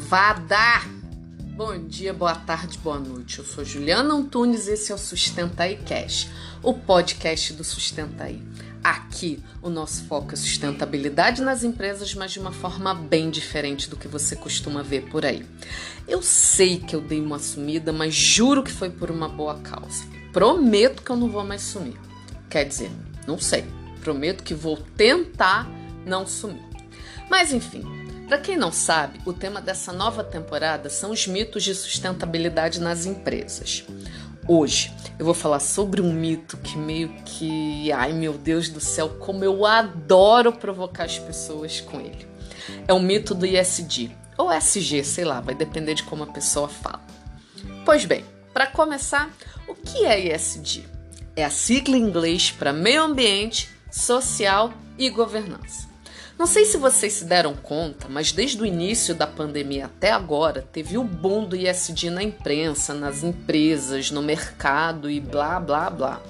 malvada! Bom dia, boa tarde, boa noite. Eu sou Juliana Antunes e esse é o Sustenta aí Cash, o podcast do Sustenta aí. Aqui, o nosso foco é sustentabilidade nas empresas, mas de uma forma bem diferente do que você costuma ver por aí. Eu sei que eu dei uma sumida, mas juro que foi por uma boa causa. Prometo que eu não vou mais sumir. Quer dizer, não sei. Prometo que vou tentar não sumir. Mas enfim, para quem não sabe, o tema dessa nova temporada são os mitos de sustentabilidade nas empresas. Hoje eu vou falar sobre um mito que meio que, ai meu Deus do céu, como eu adoro provocar as pessoas com ele. É o mito do ISD, ou SG, sei lá, vai depender de como a pessoa fala. Pois bem, para começar, o que é ISD? É a sigla em inglês para meio ambiente, social e governança. Não sei se vocês se deram conta, mas desde o início da pandemia até agora teve o boom do ISD na imprensa, nas empresas, no mercado e blá blá blá.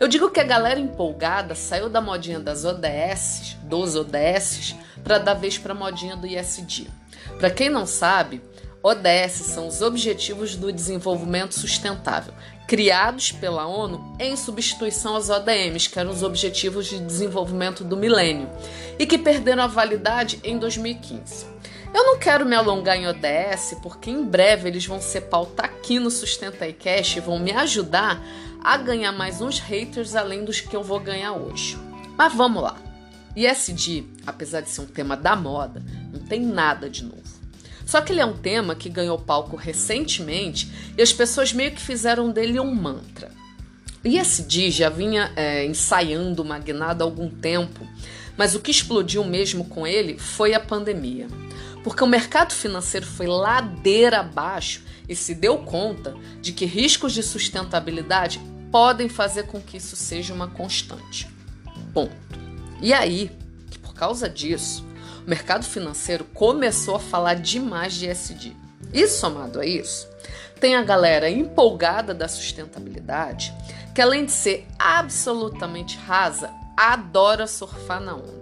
Eu digo que a galera empolgada saiu da modinha das ODS, dos ODS, para dar vez para a modinha do ISD. Para quem não sabe, ODS são os Objetivos do Desenvolvimento Sustentável, criados pela ONU em substituição aos ODMs, que eram os Objetivos de Desenvolvimento do Milênio, e que perderam a validade em 2015. Eu não quero me alongar em ODS, porque em breve eles vão ser pauta aqui no Sustenta e Cash e vão me ajudar a ganhar mais uns haters além dos que eu vou ganhar hoje. Mas vamos lá. ISD, apesar de ser um tema da moda, não tem nada de novo. Só que ele é um tema que ganhou palco recentemente e as pessoas meio que fizeram dele um mantra. E esse dia já vinha é, ensaiando o Magnado há algum tempo, mas o que explodiu mesmo com ele foi a pandemia. Porque o mercado financeiro foi ladeira abaixo e se deu conta de que riscos de sustentabilidade podem fazer com que isso seja uma constante. Ponto. E aí, por causa disso, o mercado financeiro começou a falar demais de SD. E somado a isso, tem a galera empolgada da sustentabilidade, que além de ser absolutamente rasa, adora surfar na onda.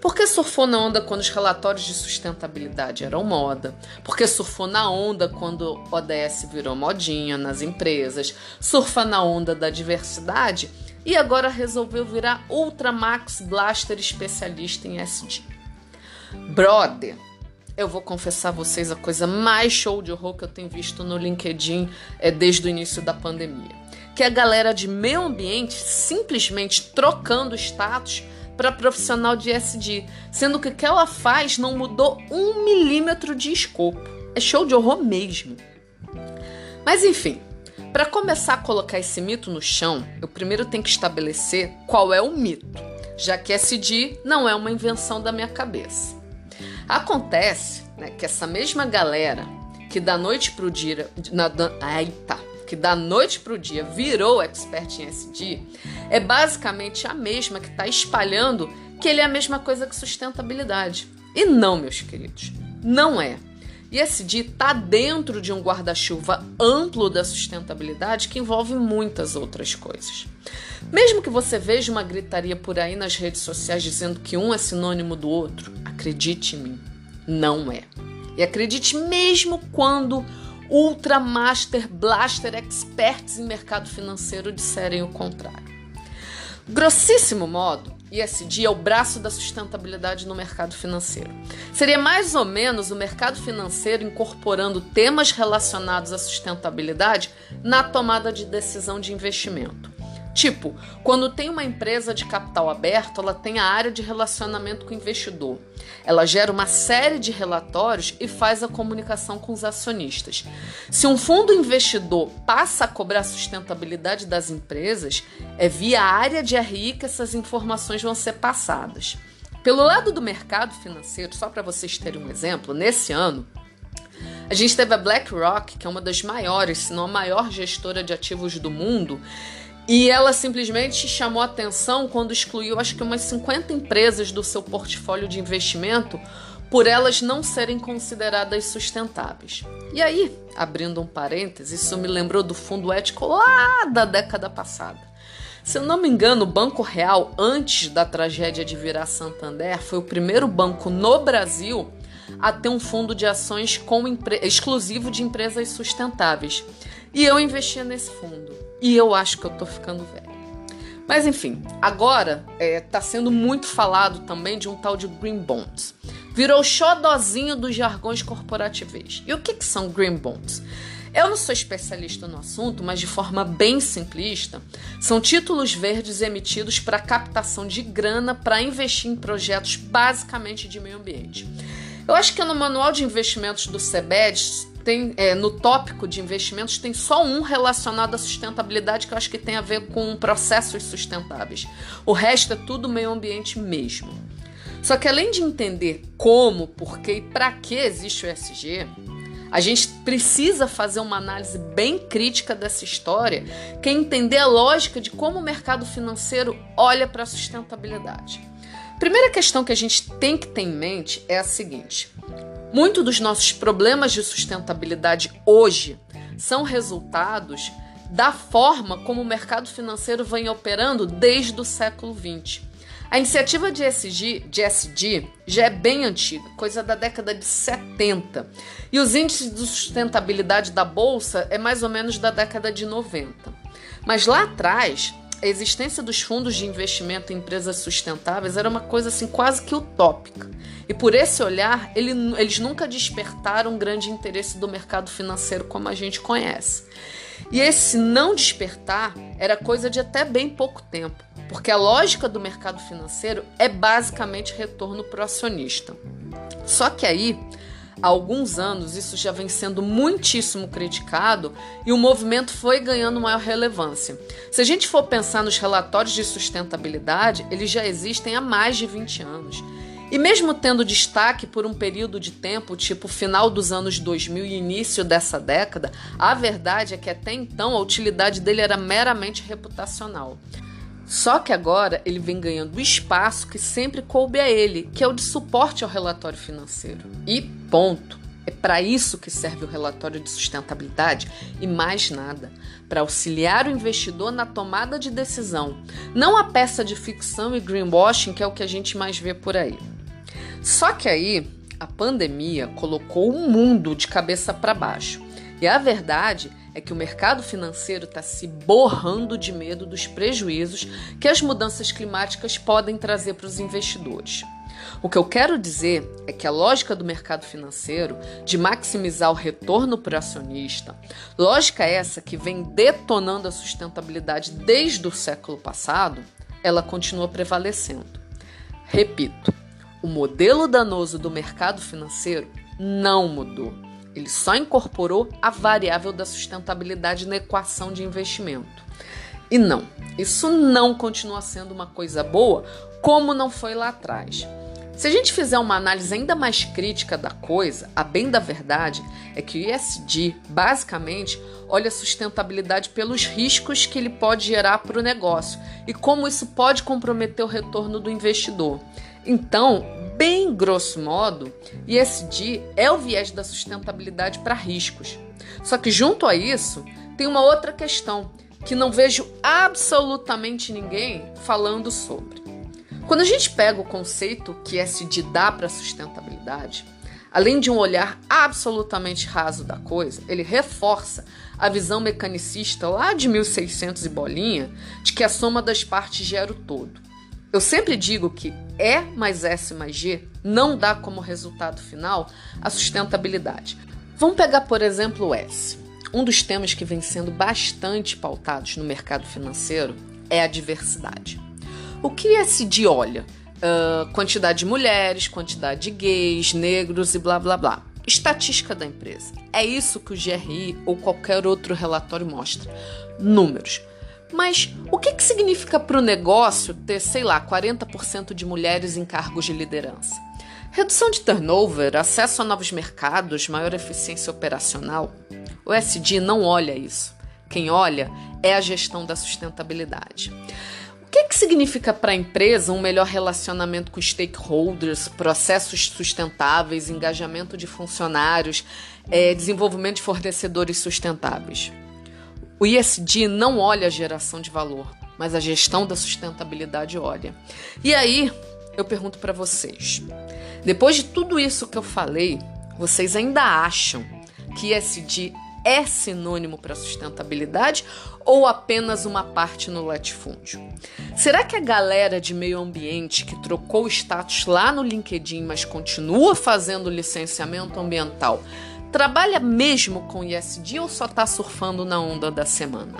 Porque surfou na onda quando os relatórios de sustentabilidade eram moda? Porque surfou na onda quando ODS virou modinha nas empresas? Surfa na onda da diversidade? E agora resolveu virar Ultra Max Blaster especialista em SD. Brother, eu vou confessar a vocês a coisa mais show de horror que eu tenho visto no LinkedIn é desde o início da pandemia. Que é a galera de meio ambiente simplesmente trocando status para profissional de SD, sendo que o que ela faz não mudou um milímetro de escopo. É show de horror mesmo. Mas enfim, para começar a colocar esse mito no chão, eu primeiro tenho que estabelecer qual é o mito, já que SD não é uma invenção da minha cabeça. Acontece né, que essa mesma galera que da noite pro dia. Na, eita, que da noite pro dia virou expert em SD é basicamente a mesma que está espalhando que ele é a mesma coisa que sustentabilidade. E não, meus queridos, não é. E SD está dentro de um guarda-chuva amplo da sustentabilidade que envolve muitas outras coisas. Mesmo que você veja uma gritaria por aí nas redes sociais dizendo que um é sinônimo do outro, acredite em mim, não é. E acredite mesmo quando Ultra Master Blaster experts em mercado financeiro disserem o contrário. Grossíssimo modo, ISD é o braço da sustentabilidade no mercado financeiro. Seria mais ou menos o mercado financeiro incorporando temas relacionados à sustentabilidade na tomada de decisão de investimento. Tipo, quando tem uma empresa de capital aberto, ela tem a área de relacionamento com o investidor. Ela gera uma série de relatórios e faz a comunicação com os acionistas. Se um fundo investidor passa a cobrar a sustentabilidade das empresas, é via área de RI que essas informações vão ser passadas. Pelo lado do mercado financeiro, só para vocês terem um exemplo, nesse ano, a gente teve a BlackRock, que é uma das maiores, se não a maior gestora de ativos do mundo, e ela simplesmente chamou atenção quando excluiu acho que umas 50 empresas do seu portfólio de investimento por elas não serem consideradas sustentáveis. E aí, abrindo um parênteses, isso me lembrou do fundo ético lá da década passada. Se eu não me engano, o Banco Real, antes da tragédia de virar Santander, foi o primeiro banco no Brasil a ter um fundo de ações com exclusivo de empresas sustentáveis. E eu investia nesse fundo. E eu acho que eu tô ficando velho. Mas enfim, agora é, tá sendo muito falado também de um tal de Green Bonds. Virou xodozinho dos jargões corporativos. E o que, que são Green Bonds? Eu não sou especialista no assunto, mas de forma bem simplista, são títulos verdes emitidos para captação de grana para investir em projetos basicamente de meio ambiente. Eu acho que no manual de investimentos do SEBED tem é, no tópico de investimentos tem só um relacionado à sustentabilidade que eu acho que tem a ver com processos sustentáveis. O resto é tudo meio ambiente mesmo. Só que além de entender como, por que e para que existe o ESG, a gente precisa fazer uma análise bem crítica dessa história, que é entender a lógica de como o mercado financeiro olha para a sustentabilidade. Primeira questão que a gente tem que ter em mente é a seguinte: Muitos dos nossos problemas de sustentabilidade hoje são resultados da forma como o mercado financeiro vem operando desde o século XX. A iniciativa de ESG, de já é bem antiga, coisa da década de 70. E os índices de sustentabilidade da bolsa é mais ou menos da década de 90. Mas lá atrás, a existência dos fundos de investimento em empresas sustentáveis era uma coisa assim quase que utópica. E por esse olhar, ele, eles nunca despertaram grande interesse do mercado financeiro como a gente conhece. E esse não despertar era coisa de até bem pouco tempo, porque a lógica do mercado financeiro é basicamente retorno para o acionista. Só que aí há alguns anos isso já vem sendo muitíssimo criticado e o movimento foi ganhando maior relevância. Se a gente for pensar nos relatórios de sustentabilidade, eles já existem há mais de 20 anos. E mesmo tendo destaque por um período de tempo, tipo final dos anos 2000 e início dessa década, a verdade é que até então a utilidade dele era meramente reputacional. Só que agora ele vem ganhando o espaço que sempre coube a ele, que é o de suporte ao relatório financeiro. E ponto. É para isso que serve o relatório de sustentabilidade e mais nada, para auxiliar o investidor na tomada de decisão, não a peça de ficção e greenwashing que é o que a gente mais vê por aí. Só que aí a pandemia colocou o mundo de cabeça para baixo. E a verdade é que o mercado financeiro está se borrando de medo dos prejuízos que as mudanças climáticas podem trazer para os investidores. O que eu quero dizer é que a lógica do mercado financeiro de maximizar o retorno para o acionista, lógica essa que vem detonando a sustentabilidade desde o século passado, ela continua prevalecendo. Repito, o modelo danoso do mercado financeiro não mudou. Ele só incorporou a variável da sustentabilidade na equação de investimento. E não, isso não continua sendo uma coisa boa como não foi lá atrás. Se a gente fizer uma análise ainda mais crítica da coisa, a bem da verdade é que o ESG basicamente olha a sustentabilidade pelos riscos que ele pode gerar para o negócio e como isso pode comprometer o retorno do investidor. Então, bem grosso modo, ESG é o viés da sustentabilidade para riscos. Só que junto a isso, tem uma outra questão que não vejo absolutamente ninguém falando sobre. Quando a gente pega o conceito que ESG dá para sustentabilidade, além de um olhar absolutamente raso da coisa, ele reforça a visão mecanicista lá de 1600 e bolinha de que a soma das partes gera o todo. Eu sempre digo que E mais S mais G não dá como resultado final a sustentabilidade. Vamos pegar, por exemplo, o S. Um dos temas que vem sendo bastante pautados no mercado financeiro é a diversidade. O que SD olha? Uh, quantidade de mulheres, quantidade de gays, negros e blá blá blá. Estatística da empresa. É isso que o GRI ou qualquer outro relatório mostra. Números. Mas o que, que significa para o negócio ter, sei lá, 40% de mulheres em cargos de liderança? Redução de turnover, acesso a novos mercados, maior eficiência operacional? O SD não olha isso. Quem olha é a gestão da sustentabilidade. O que, que significa para a empresa um melhor relacionamento com stakeholders, processos sustentáveis, engajamento de funcionários, é, desenvolvimento de fornecedores sustentáveis? O ISD não olha a geração de valor, mas a gestão da sustentabilidade olha. E aí, eu pergunto para vocês: Depois de tudo isso que eu falei, vocês ainda acham que SD é sinônimo para sustentabilidade ou apenas uma parte no latifúndio? Será que a galera de meio ambiente que trocou o status lá no LinkedIn, mas continua fazendo licenciamento ambiental, trabalha mesmo com ISD ou só está surfando na onda da semana?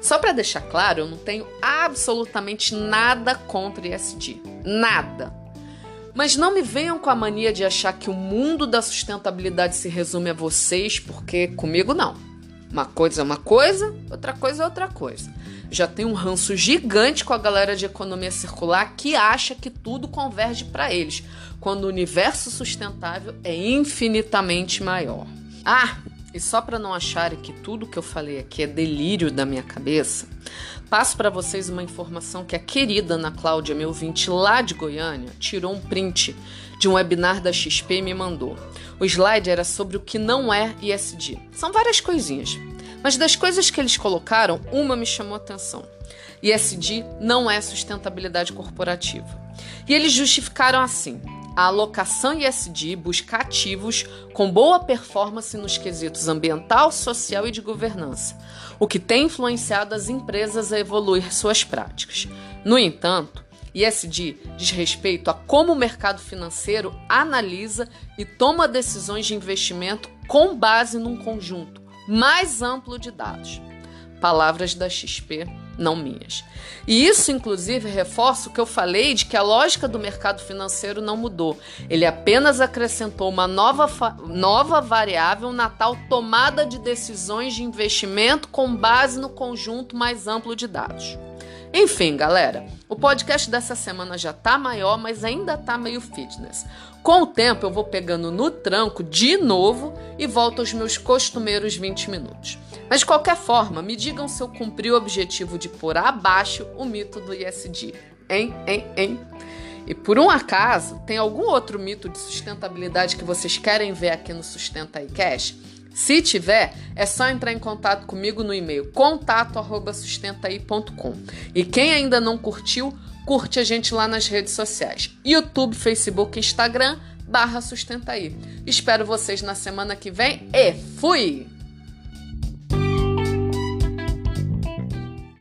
Só para deixar claro, eu não tenho absolutamente nada contra ISD. Nada. Mas não me venham com a mania de achar que o mundo da sustentabilidade se resume a vocês, porque comigo não. Uma coisa é uma coisa, outra coisa é outra coisa. Já tem um ranço gigante com a galera de economia circular que acha que tudo converge para eles, quando o universo sustentável é infinitamente maior. Ah, e só para não acharem que tudo que eu falei aqui é delírio da minha cabeça, passo para vocês uma informação que a querida Ana Cláudia, meu ouvinte lá de Goiânia, tirou um print de um webinar da XP e me mandou. O slide era sobre o que não é ISD. São várias coisinhas, mas das coisas que eles colocaram, uma me chamou atenção. ISD não é sustentabilidade corporativa. E eles justificaram assim: a alocação ISD busca ativos com boa performance nos quesitos ambiental, social e de governança, o que tem influenciado as empresas a evoluir suas práticas. No entanto, ISD diz respeito a como o mercado financeiro analisa e toma decisões de investimento com base num conjunto mais amplo de dados. Palavras da XP não minhas. E isso, inclusive, reforça o que eu falei de que a lógica do mercado financeiro não mudou. Ele apenas acrescentou uma nova, nova variável na tal tomada de decisões de investimento com base no conjunto mais amplo de dados. Enfim, galera, o podcast dessa semana já tá maior, mas ainda tá meio fitness. Com o tempo eu vou pegando no tranco de novo e volto aos meus costumeiros 20 minutos. Mas de qualquer forma, me digam se eu cumpri o objetivo de pôr abaixo o mito do ISD. Hein, hein, hein? E por um acaso, tem algum outro mito de sustentabilidade que vocês querem ver aqui no Sustenta aí Cash? Se tiver, é só entrar em contato comigo no e-mail contato@sustentaí.com. E quem ainda não curtiu, curte a gente lá nas redes sociais: YouTube, Facebook, Instagram, barra Sustentaí. Espero vocês na semana que vem e fui!